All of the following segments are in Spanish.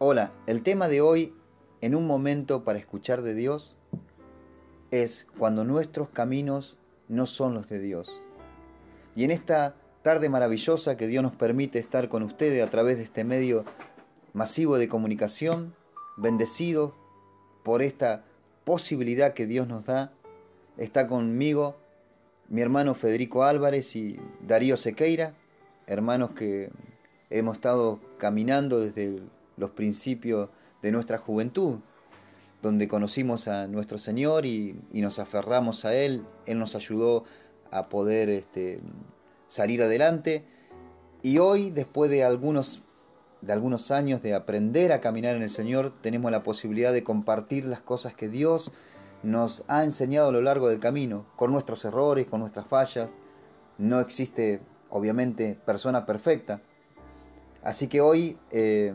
Hola, el tema de hoy, en un momento para escuchar de Dios, es cuando nuestros caminos no son los de Dios. Y en esta tarde maravillosa que Dios nos permite estar con ustedes a través de este medio masivo de comunicación, bendecido por esta posibilidad que Dios nos da, está conmigo mi hermano Federico Álvarez y Darío Sequeira, hermanos que hemos estado caminando desde los principios de nuestra juventud, donde conocimos a nuestro Señor y, nos aferramos a Él. Él nos ayudó a poder este, salir adelante. Y hoy, después de algunos, de algunos años de aprender a caminar en el Señor, tenemos la posibilidad de compartir las cosas que Dios nos ha enseñado a lo largo del camino, con nuestros errores, con nuestras fallas. No existe, obviamente, persona perfecta. Así que hoy eh,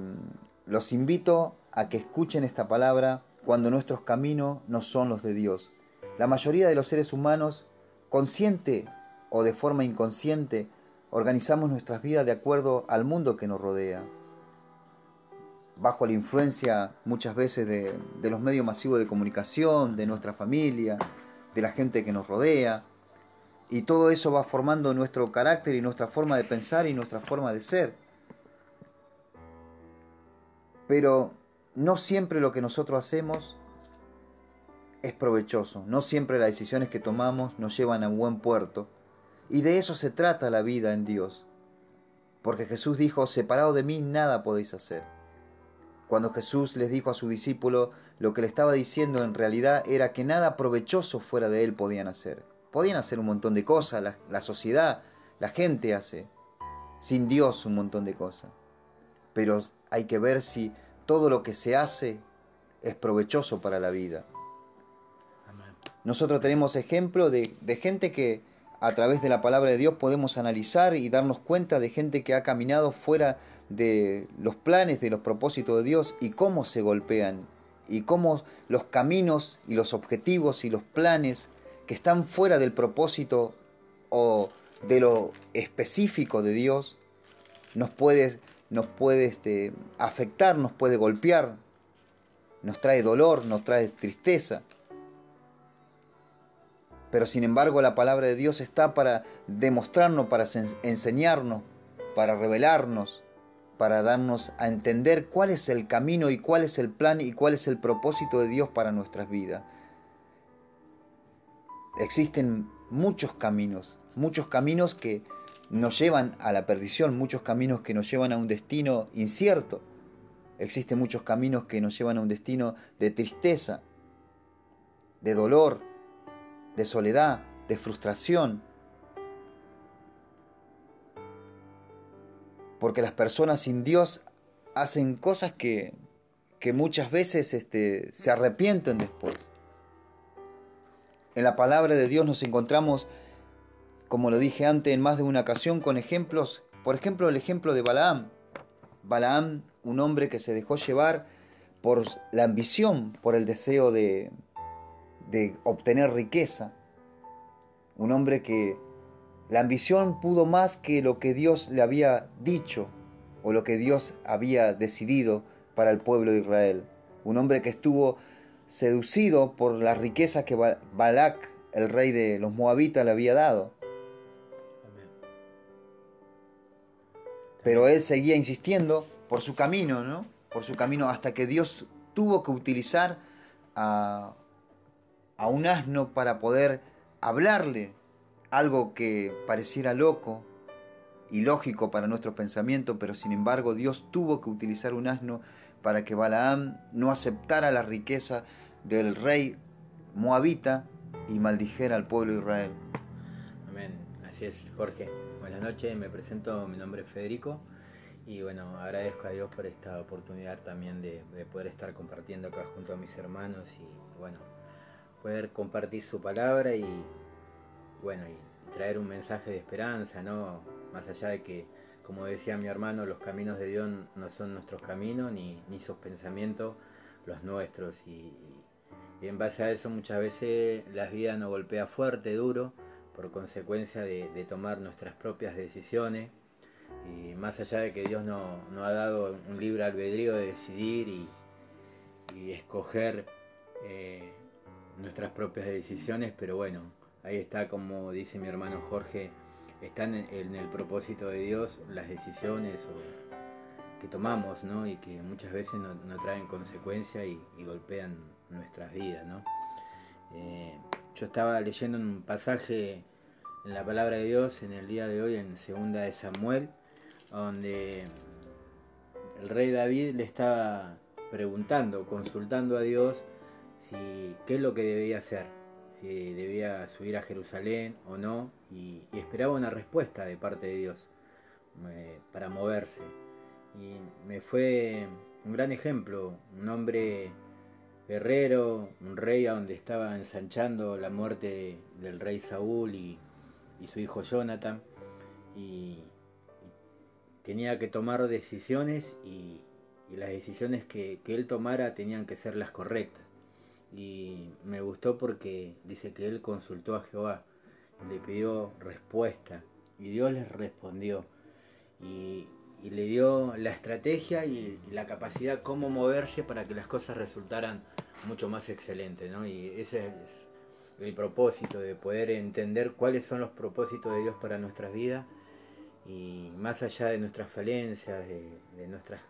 los invito a que escuchen esta palabra cuando nuestros caminos no son los de Dios. La mayoría de los seres humanos, consciente o de forma inconsciente, organizamos nuestras vidas de acuerdo al mundo que nos rodea, bajo la influencia muchas veces de, de, los medios masivos de comunicación, de nuestra familia, de la gente que nos rodea, y todo eso va formando nuestro carácter y nuestra forma de pensar y nuestra forma de ser. Pero no siempre lo que nosotros hacemos es provechoso, no siempre las decisiones que tomamos nos llevan a un buen puerto. Y de eso se trata la vida en Dios. Porque Jesús dijo, separado de mí nada podéis hacer. Cuando Jesús les dijo a su discípulo, lo que le estaba diciendo en realidad era que nada provechoso fuera de él podían hacer. Podían hacer un montón de cosas, la, la sociedad, la gente hace, sin Dios un montón de cosas pero hay que ver si todo lo que se hace es provechoso para la vida. Nosotros tenemos ejemplo de, de, gente que a través de la palabra de Dios podemos analizar y darnos cuenta de gente que ha caminado fuera de los planes, de los propósitos de Dios y cómo se golpean y cómo los caminos y los objetivos y los planes que están fuera del propósito o de lo específico de Dios nos puede nos puede este, afectar, nos puede golpear, nos trae dolor, nos trae tristeza. Pero sin embargo la palabra de Dios está para demostrarnos, para enseñarnos, para revelarnos, para darnos a entender cuál es el camino y cuál es el plan y cuál es el propósito de Dios para nuestras vidas. Existen muchos caminos, muchos caminos que nos llevan a la perdición, muchos caminos que nos llevan a un destino incierto. Existen muchos caminos que nos llevan a un destino de tristeza, de dolor, de soledad, de frustración. Porque las personas sin Dios hacen cosas que, que muchas veces este, se arrepienten después. En la palabra de Dios nos encontramos como lo dije antes en más de una ocasión, con ejemplos, por ejemplo el ejemplo de Balaam. Balaam, un hombre que se dejó llevar por la ambición, por el deseo de, de obtener riqueza. Un hombre que la ambición pudo más que lo que Dios le había dicho o lo que Dios había decidido para el pueblo de Israel. Un hombre que estuvo seducido por las riquezas que Balak, el rey de los moabitas, le había dado. Pero él seguía insistiendo por su camino, ¿no? Por su camino hasta que Dios tuvo que utilizar a, un asno para poder hablarle algo que pareciera loco y lógico para nuestro pensamiento, pero sin embargo Dios tuvo que utilizar un asno para que Balaam no aceptara la riqueza del rey moabita y maldijera al pueblo de Israel. Amén. Así es, Jorge. Buenas noches, me presento, mi nombre es Federico y bueno, agradezco a Dios por esta oportunidad también de, poder estar compartiendo acá junto a mis hermanos y bueno, poder compartir su palabra y bueno, y traer un mensaje de esperanza, ¿no? Más allá de que, como decía mi hermano, los caminos de Dios no son nuestros caminos ni, ni sus pensamientos los nuestros y, y en base a eso muchas veces la vida nos golpea fuerte, duro, por consecuencia de, tomar nuestras propias decisiones, Y más allá de que Dios no, ha dado un libre albedrío de decidir y, escoger eh, nuestras propias decisiones, pero bueno, ahí está como dice mi hermano Jorge, están en, el propósito de Dios las decisiones que tomamos, ¿no? Y que muchas veces no, traen consecuencia y, golpean nuestras vidas, ¿no? Eh, yo estaba leyendo un pasaje en la palabra de Dios en el día de hoy, en segunda de Samuel, donde el rey David le estaba preguntando, consultando a Dios si qué es lo que debía hacer, si debía subir a Jerusalén o no, y, esperaba una respuesta de parte de Dios eh, para moverse. Y me fue un gran ejemplo, un hombre guerrero, un rey a donde estaba ensanchando la muerte del rey Saúl y, su hijo Jonathan, y, tenía que tomar decisiones y, las decisiones que, que él tomara tenían que ser las correctas. Y me gustó porque dice que él consultó a Jehová le pidió respuesta y Dios les respondió y, le dio la estrategia y, la capacidad cómo moverse para que las cosas resultaran mucho más excelentes. ¿no? Y ese es el propósito de poder entender cuáles son los propósitos de Dios para nuestras vidas y más allá de nuestras falencias, de, nuestras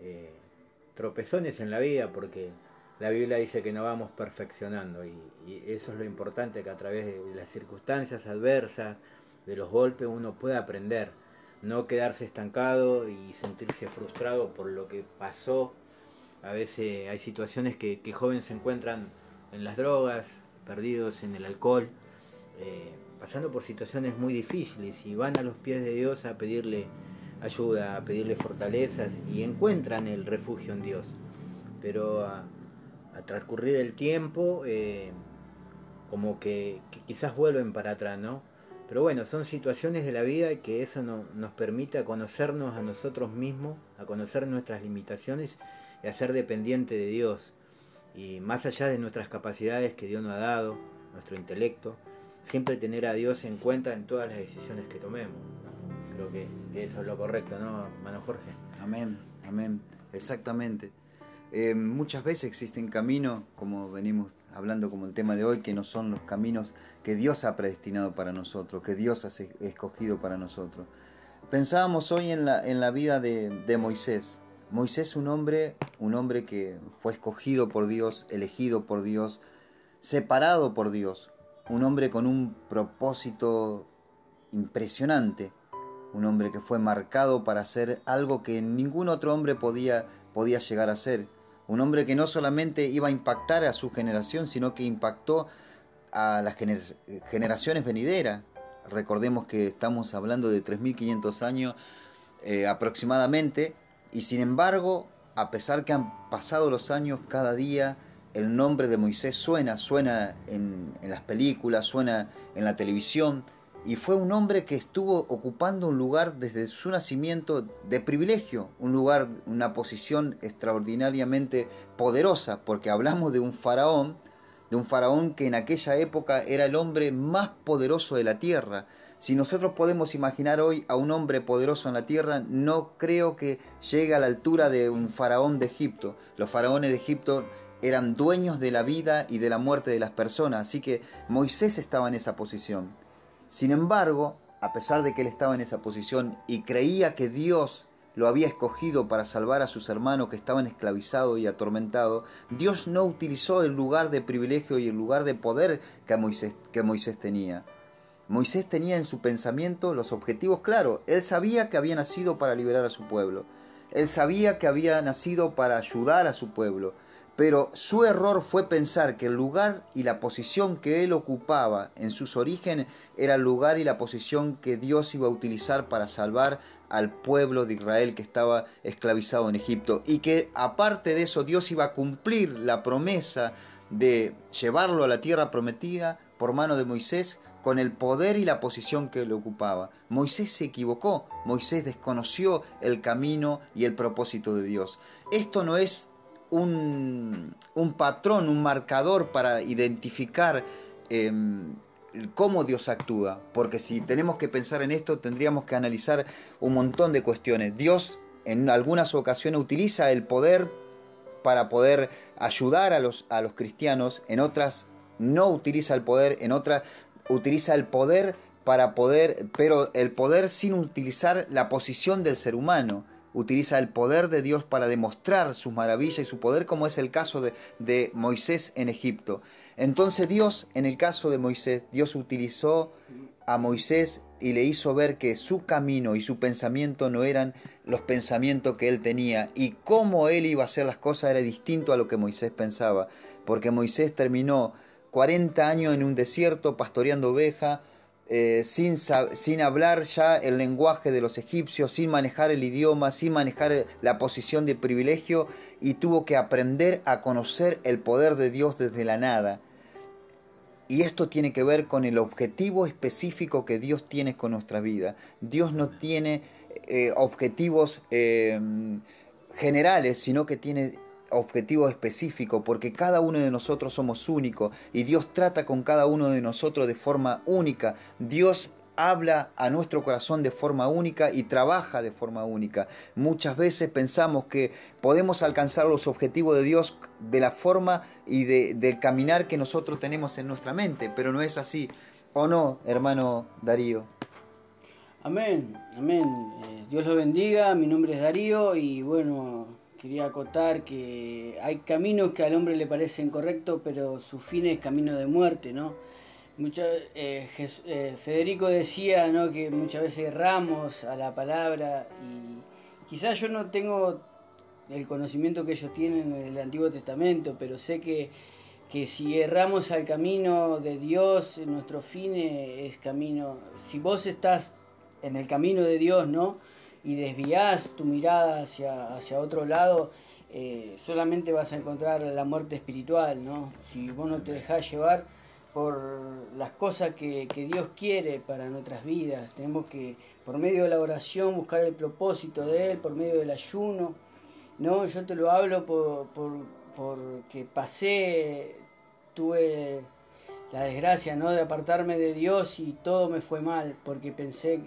eh, tropezones en la vida, porque la Biblia dice que no vamos perfeccionando y, eso es lo importante, que a través de las circunstancias adversas, de los golpes, uno puede aprender, no quedarse estancado y sentirse frustrado por lo que pasó. A veces hay situaciones que, jóvenes se encuentran en las drogas, perdidos en el alcohol, eh, pasando por situaciones muy difíciles y van a los pies de Dios a pedirle ayuda, a pedirle fortalezas y encuentran el refugio en Dios. Pero a transcurrir el tiempo, eh, como que, quizás vuelven para atrás, ¿no? Pero bueno, son situaciones de la vida que eso nos permite conocernos a nosotros mismos, a conocer nuestras limitaciones y a ser dependiente de Dios. Y más allá de nuestras capacidades que Dios nos ha dado, nuestro intelecto, siempre tener a Dios en cuenta en todas las decisiones que tomemos. Creo que, que eso es lo correcto, ¿no, hermano Jorge? Amén, amén, exactamente. Eh, muchas veces existen caminos, como venimos hablando como el tema de hoy, que no son los caminos que Dios ha predestinado para nosotros, que Dios ha escogido para nosotros. Pensábamos hoy en la, en la vida de, de Moisés. Moisés un hombre, un hombre que fue escogido por Dios, elegido por Dios, separado por Dios, un hombre con un propósito impresionante, un hombre que fue marcado para hacer algo que ningún otro hombre podía, podía llegar a hacer un hombre que no solamente iba a impactar a su generación, sino que impactó a las generaciones venideras. Recordemos que estamos hablando de 3.500 años eh, aproximadamente, y sin embargo, a pesar que han pasado los años, cada día el nombre de Moisés suena, suena en las películas, suena en la televisión, y fue un hombre que estuvo ocupando un lugar desde su nacimiento de privilegio, un lugar, una posición extraordinariamente poderosa, porque hablamos de un faraón, de un faraón que en aquella época era el hombre más poderoso de la tierra. Si nosotros podemos imaginar hoy a un hombre poderoso en la tierra, no creo que llegue a la altura de un faraón de Egipto. Los faraones de Egipto eran dueños de la vida y de la muerte de las personas, así que Moisés estaba en esa posición. Sin embargo, a pesar de que él estaba en esa posición y creía que Dios lo había escogido para salvar a sus hermanos que estaban esclavizados y atormentados, Dios no utilizó el lugar de privilegio y el lugar de poder que Moisés, Moisés tenía. Moisés tenía en su pensamiento los objetivos claros. Él sabía que había nacido para liberar a su pueblo. Él sabía que había nacido para ayudar a su pueblo. Pero su error fue pensar que el lugar y la posición que él ocupaba en sus orígenes era el lugar y la posición que Dios iba a utilizar para salvar al pueblo de Israel que estaba esclavizado en Egipto. Y que aparte de eso Dios iba a cumplir la promesa de llevarlo a la tierra prometida por mano de Moisés con el poder y la posición que él ocupaba. Moisés se equivocó, Moisés desconoció el camino y el propósito de Dios. Esto no es un, patrón, un marcador para identificar em, cómo Dios actúa, porque si tenemos que pensar en esto tendríamos que analizar un montón de cuestiones. Dios en algunas ocasiones utiliza el poder para poder ayudar a los, a los cristianos, en otras no utiliza el poder, en otras utiliza el poder para poder, pero el poder sin utilizar la posición del ser humano. Utiliza el poder de Dios para demostrar sus maravillas y su poder, como es el caso de, Moisés en Egipto. Entonces Dios, en el caso de Moisés, Dios utilizó a Moisés y le hizo ver que su camino y su pensamiento no eran los pensamientos que él tenía y cómo él iba a hacer las cosas era distinto a lo que Moisés pensaba, porque Moisés terminó 40 años en un desierto pastoreando oveja, eh, sin, sin hablar ya el lenguaje de los egipcios, sin manejar el idioma, sin manejar la posición de privilegio y tuvo que aprender a conocer el poder de Dios desde la nada. Y esto tiene que ver con el objetivo específico que Dios tiene con nuestra vida. Dios no tiene eh, objetivos eh, generales, sino que tiene objetivo específico, porque cada uno de nosotros somos únicos y Dios trata con cada uno de nosotros de forma única. Dios habla a nuestro corazón de forma única y trabaja de forma única. Muchas veces pensamos que podemos alcanzar los objetivos de Dios de la forma y de, del caminar que nosotros tenemos en nuestra mente, pero no es así. ¿O no, hermano Darío? Amén, amén. Eh, Dios lo bendiga, mi nombre es Darío y bueno, quería acotar que hay caminos que al hombre le parecen correctos, pero su fin es camino de muerte, ¿no? Mucho, eh, eh, Federico decía ¿no? que muchas veces erramos a la palabra y quizás yo no tengo el conocimiento que ellos tienen en el Antiguo Testamento, pero sé que, que si erramos al camino de Dios, nuestro fin es camino. Si vos estás en el camino de Dios, ¿no? Y desvías tu mirada hacia, hacia otro lado, eh, solamente vas a encontrar la muerte espiritual, ¿no? Si vos no te dejás llevar por las cosas que, Dios quiere para nuestras vidas, tenemos que, por medio de la oración, buscar el propósito de Él, por medio del ayuno, ¿no? Yo te lo hablo por, por, porque pasé, tuve la desgracia, ¿no? De apartarme de Dios y todo me fue mal, porque pensé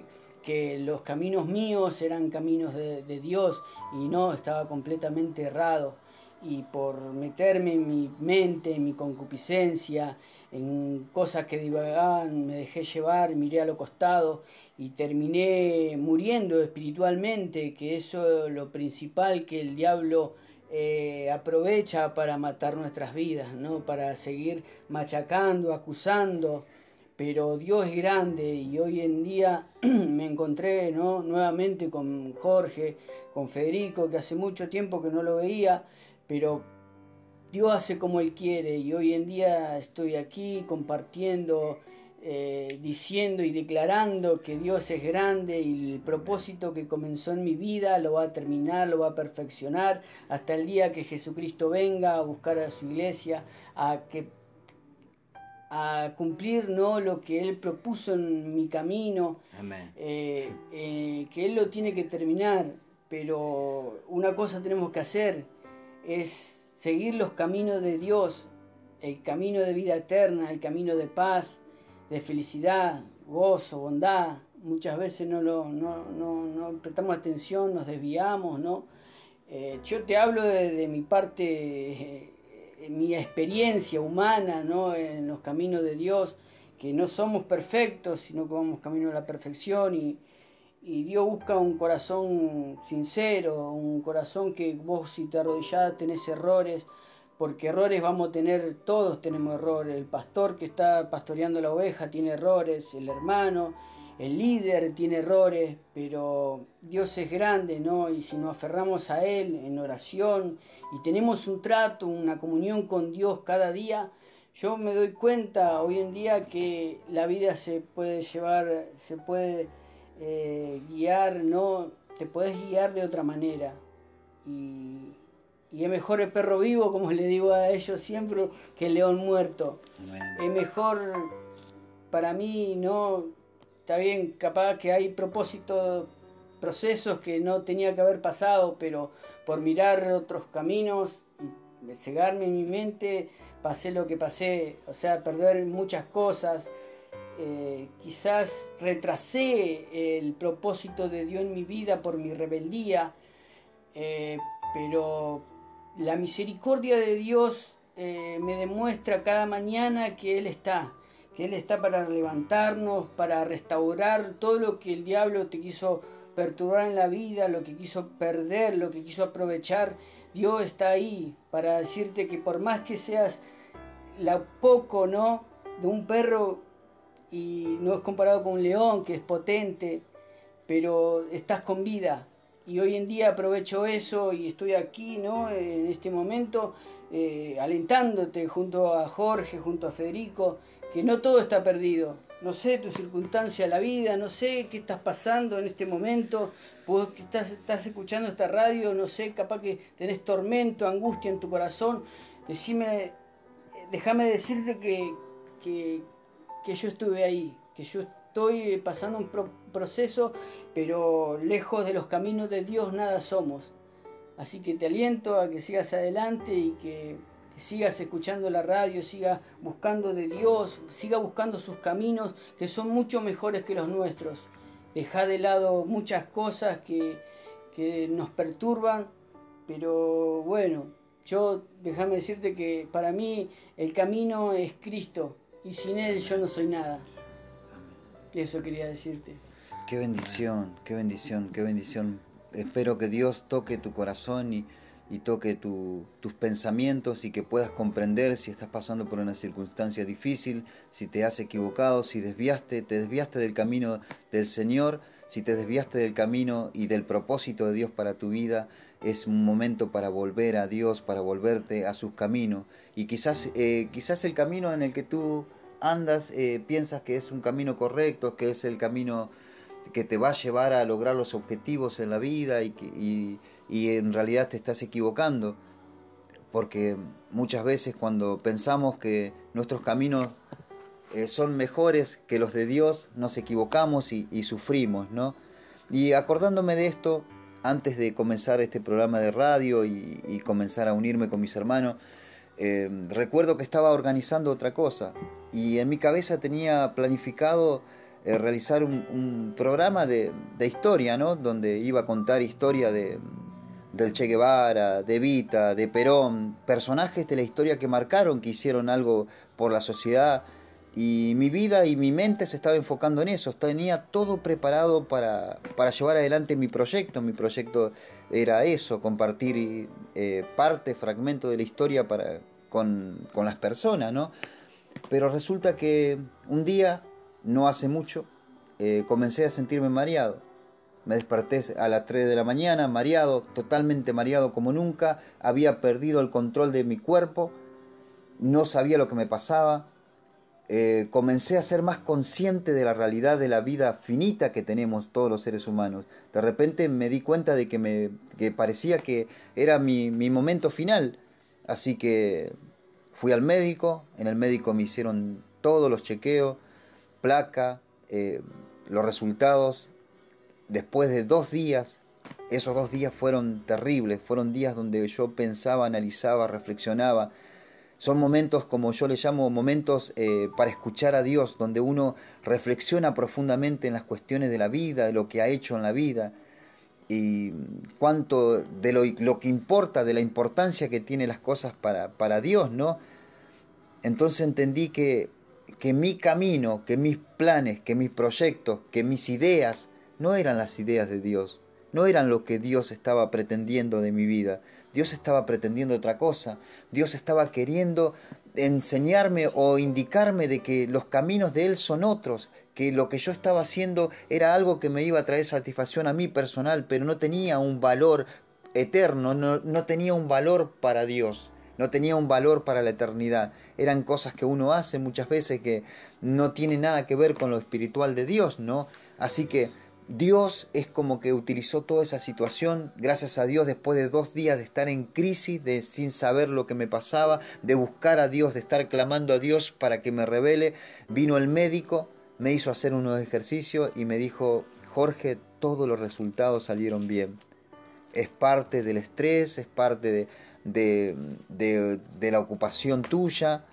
que los caminos míos eran caminos de, Dios y no, estaba completamente errado. Y por meterme en mi mente, en mi concupiscencia, en cosas que divagaban, me dejé llevar, miré a lo costado y terminé muriendo espiritualmente, que eso es lo principal que el diablo eh, aprovecha para matar nuestras vidas, ¿no? para seguir machacando, acusando, pero Dios es grande y hoy en día me encontré ¿no? nuevamente con Jorge, con Federico, que hace mucho tiempo que no lo veía, pero Dios hace como Él quiere y hoy en día estoy aquí compartiendo, eh, diciendo y declarando que Dios es grande y el propósito que comenzó en mi vida lo va a terminar, lo va a perfeccionar hasta el día que Jesucristo venga a buscar a su iglesia, a que a cumplir ¿no? lo que Él propuso en mi camino, eh, eh, que Él lo tiene que terminar, pero una cosa tenemos que hacer es seguir los caminos de Dios, el camino de vida eterna, el camino de paz, de felicidad, gozo, bondad. Muchas veces no, lo, no, no, no prestamos atención, nos desviamos, ¿no? Eh, yo te hablo de, mi parte mi experiencia humana ¿no? en los caminos de Dios, que no somos perfectos, sino que vamos camino a la perfección y, y Dios busca un corazón sincero, un corazón que vos si te arrodillás tenés errores, porque errores vamos a tener, todos tenemos errores, el pastor que está pastoreando la oveja tiene errores, el hermano, el líder tiene errores, pero Dios es grande, ¿no? Y si nos aferramos a Él en oración y tenemos un trato, una comunión con Dios cada día, yo me doy cuenta hoy en día que la vida se puede llevar, se puede eh, guiar, ¿no? Te puedes guiar de otra manera. Y, y es mejor el perro vivo, como le digo a ellos siempre, que el león muerto. Es mejor para mí, ¿no? Está bien, capaz que hay propósitos, procesos que no tenía que haber pasado, pero por mirar otros caminos y cegarme en mi mente, pasé lo que pasé, o sea, perder muchas cosas, eh, quizás retrasé el propósito de Dios en mi vida por mi rebeldía, eh, pero la misericordia de Dios eh, me demuestra cada mañana que Él está, que Él está para levantarnos, para restaurar todo lo que el diablo te quiso perturbar en la vida, lo que quiso perder, lo que quiso aprovechar. Dios está ahí para decirte que por más que seas la poco, ¿no? De un perro y no es comparado con un león que es potente, pero estás con vida. Y hoy en día aprovecho eso y estoy aquí, ¿no? En este momento, eh, alentándote junto a Jorge, junto a Federico, que no todo está perdido. No sé tu circunstancia, la vida, no sé qué estás pasando en este momento, vos que estás, escuchando esta radio, no sé, capaz que tenés tormento, angustia en tu corazón. Decime, déjame decirte que, que yo estuve ahí, que yo estoy pasando un proceso, pero lejos de los caminos de Dios nada somos. Así que te aliento a que sigas adelante y que, sigas escuchando la radio, sigas buscando de Dios, siga buscando sus caminos que son mucho mejores que los nuestros. Deja de lado muchas cosas que, que nos perturban, pero bueno, yo déjame decirte que para mí el camino es Cristo y sin Él yo no soy nada. Eso quería decirte. Qué bendición, qué bendición, qué bendición. Espero que Dios toque tu corazón y, toque tus pensamientos y que puedas comprender si estás pasando por una circunstancia difícil, si te has equivocado, si desviaste, te desviaste del camino del Señor, si te desviaste del camino y del propósito de Dios para tu vida, es un momento para volver a Dios, para volverte a sus caminos. Y quizás, eh, quizás el camino en el que tú andas eh, piensas que es un camino correcto, que es el camino que te va a llevar a lograr los objetivos en la vida y, y, en realidad te estás equivocando. Porque muchas veces cuando pensamos que nuestros caminos eh, son mejores que los de Dios, nos equivocamos y, sufrimos, ¿no? Y acordándome de esto, antes de comenzar este programa de radio y, comenzar a unirme con mis hermanos, eh, recuerdo que estaba organizando otra cosa y en mi cabeza tenía planificado eh, realizar un, programa de, historia, ¿no? Donde iba a contar historia de, del Che Guevara, de Vita, de Perón, personajes de la historia que marcaron, que hicieron algo por la sociedad. Y mi vida y mi mente se estaba enfocando en eso. Tenía todo preparado para, para llevar adelante mi proyecto. Mi proyecto era eso, compartir eh, parte, fragmento de la historia para, con, con las personas, ¿no? Pero resulta que un día, no hace mucho, eh, comencé a sentirme mareado. Me desperté a las 3 de la mañana, mareado, totalmente mareado como nunca, había perdido el control de mi cuerpo, no sabía lo que me pasaba, eh, comencé a ser más consciente de la realidad de la vida finita que tenemos todos los seres humanos. De repente me di cuenta de que me parecía que era mi, mi momento final, así que Fui al médico, en el médico me hicieron todos los chequeos, placa, eh, los resultados. Después de dos días, esos dos días fueron terribles, fueron días donde yo pensaba, analizaba, reflexionaba. Son momentos, como yo les llamo, momentos eh, para escuchar a Dios, donde uno reflexiona profundamente en las cuestiones de la vida, de lo que ha hecho en la vida y cuánto de lo, lo que importa, de la importancia que tienen las cosas para, para Dios, ¿no? entonces entendí que, que mi camino, que mis planes, que mis proyectos, que mis ideas no eran las ideas de Dios, no eran lo que Dios estaba pretendiendo de mi vida. Dios estaba pretendiendo otra cosa. Dios estaba queriendo enseñarme o indicarme de que los caminos de Él son otros, que lo que yo estaba haciendo era algo que me iba a traer satisfacción a mí personal, pero no tenía un valor eterno, no, no tenía un valor para Dios no tenía un valor para la eternidad. Eran cosas que uno hace muchas veces que no tiene nada que ver con lo espiritual de Dios, ¿no? Así que Dios es como que utilizó toda esa situación, gracias a Dios, después de dos días de estar en crisis, de sin saber lo que me pasaba, de buscar a Dios, de estar clamando a Dios para que me revele, vino el médico, me hizo hacer unos ejercicios y me dijo, Jorge, todos los resultados salieron bien. Es parte del estrés, es parte de, de, de, la ocupación tuya,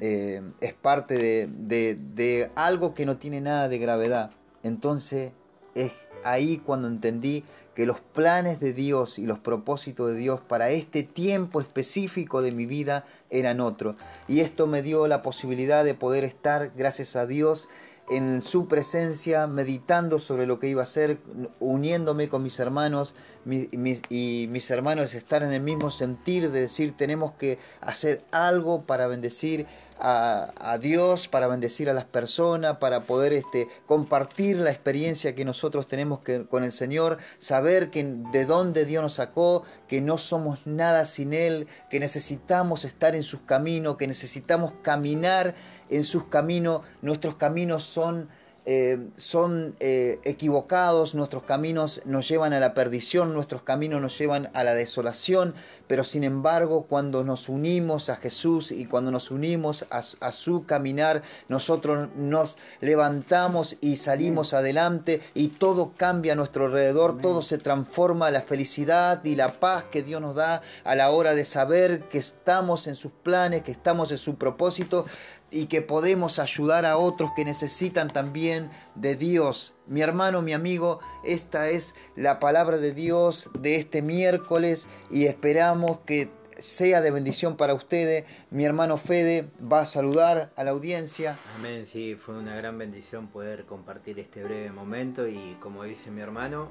eh, es parte de, de, de algo que no tiene nada de gravedad. Entonces es ahí cuando entendí que los planes de Dios y los propósitos de Dios para este tiempo específico de mi vida eran otros. Y esto me dio la posibilidad de poder estar, gracias a Dios, en su presencia, meditando sobre lo que iba a hacer, uniéndome con mis hermanos y mis hermanos estar en el mismo sentir de decir tenemos que hacer algo para bendecir a, Dios, para bendecir a las personas, para poder este, compartir la experiencia que nosotros tenemos con el Señor, saber que, de dónde Dios nos sacó, que no somos nada sin Él, que necesitamos estar en sus caminos, que necesitamos caminar en sus caminos. Nuestros caminos son eh, son eh, equivocados, nuestros caminos nos llevan a la perdición, nuestros caminos nos llevan a la desolación, pero sin embargo cuando nos unimos a Jesús y cuando nos unimos a, su caminar, nosotros nos levantamos y salimos adelante y todo cambia a nuestro alrededor, todo se transforma, la felicidad y la paz que Dios nos da a la hora de saber que estamos en sus planes, que estamos en su propósito, y que podemos ayudar a otros que necesitan también de Dios. Mi hermano, mi amigo, esta es la palabra de Dios de este miércoles y esperamos que sea de bendición para ustedes. Mi hermano Fede va a saludar a la audiencia. Amén, sí, fue una gran bendición poder compartir este breve momento y como dice mi hermano,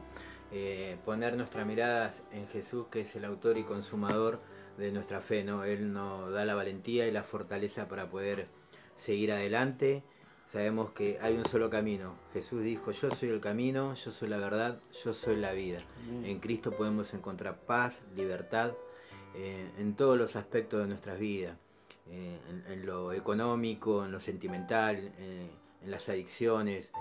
eh, poner nuestras miradas en Jesús, que es el autor y consumador de nuestra fe, ¿no? Él nos da la valentía y la fortaleza para poder seguir adelante. Sabemos que hay un solo camino. Jesús dijo, yo soy el camino, yo soy la verdad, yo soy la vida. En Cristo podemos encontrar paz, libertad, eh, en todos los aspectos de nuestras vidas. Eh, en, lo económico, en lo sentimental, eh, en las adicciones,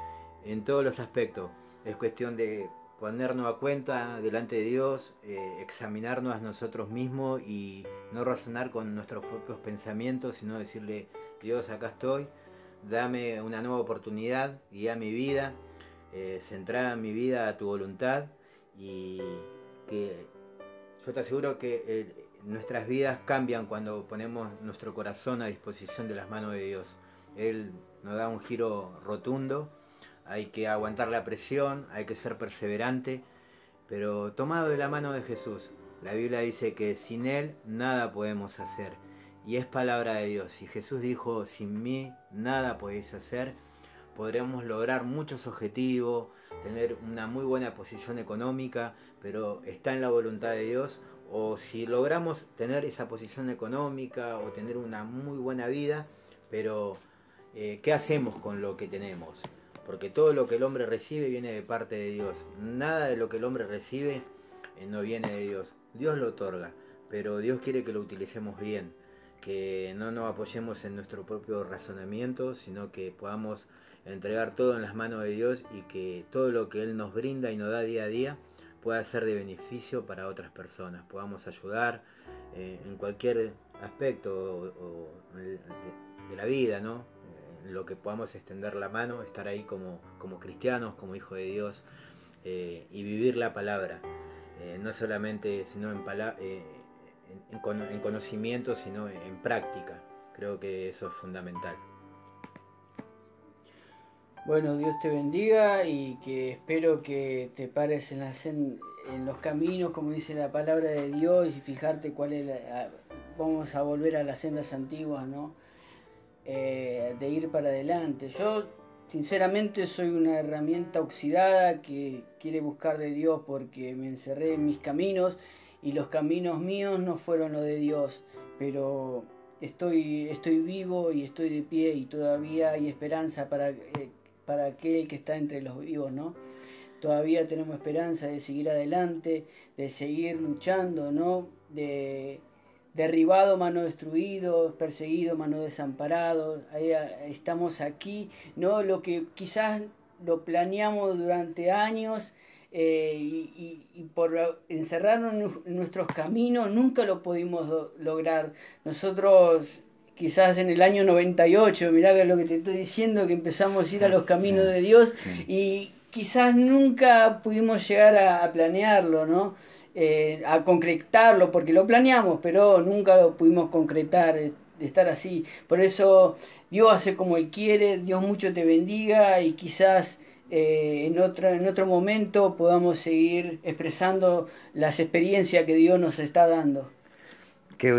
en todos los aspectos. Es cuestión de ponernos a cuenta delante de Dios, examinarnos a nosotros mismos y no razonar con nuestros propios pensamientos, sino decirle, Dios, acá estoy, dame una nueva oportunidad, guía mi vida, eh, centrada mi vida a tu voluntad y que yo te aseguro que eh, nuestras vidas cambian cuando ponemos nuestro corazón a disposición de las manos de Dios. Él nos da un giro rotundo, hay que aguantar la presión, hay que ser perseverante, pero tomado de la mano de Jesús. La Biblia dice que sin Él nada podemos hacer y es palabra de Dios. Si Jesús dijo, sin mí nada podéis hacer, podremos lograr muchos objetivos, tener una muy buena posición económica, pero está en la voluntad de Dios. O si logramos tener esa posición económica o tener una muy buena vida, pero eh, ¿qué hacemos con lo que tenemos? Porque todo lo que el hombre recibe viene de parte de Dios. Nada de lo que el hombre recibe eh, no viene de Dios. Dios lo otorga, pero Dios quiere que lo utilicemos bien que no nos apoyemos en nuestro propio razonamiento, sino que podamos entregar todo en las manos de Dios y que todo lo que Él nos brinda y nos da día a día pueda ser de beneficio para otras personas, podamos ayudar eh, en cualquier aspecto de la vida, ¿no? Lo que podamos extender la mano, estar ahí como, como cristianos, como hijos de Dios eh, y vivir la palabra, eh, no solamente sino en palabra en, conocimiento, sino en práctica. Creo que eso es fundamental. Bueno, Dios te bendiga y que espero que te pares en, en los caminos, como dice la palabra de Dios, y fijarte cuál es vamos a volver a las sendas antiguas, ¿no? Eh, de ir para adelante. Yo, sinceramente, soy una herramienta oxidada que quiere buscar de Dios porque me encerré en mis caminos y los caminos míos no fueron los de Dios, pero estoy, estoy vivo y estoy de pie y todavía hay esperanza para, eh, para aquel que está entre los vivos, ¿no? Todavía tenemos esperanza de seguir adelante, de seguir luchando, ¿no? De derribado, mano destruido, perseguido, mano desamparado. Ahí estamos aquí, ¿no? Lo que quizás lo planeamos durante años eh, y, por encerrarnos en nuestros caminos nunca lo pudimos lograr. Nosotros quizás en el año 98, mirá lo que te estoy diciendo, que empezamos a ir a los caminos de Dios y quizás nunca pudimos llegar a, planearlo, ¿no? Eh, a concretarlo, porque lo planeamos, pero nunca lo pudimos concretar. estar así. Por eso Dios hace como Él quiere, Dios mucho te bendiga y quizás eh, en, otro, en otro momento podamos seguir expresando las experiencias que Dios nos está dando.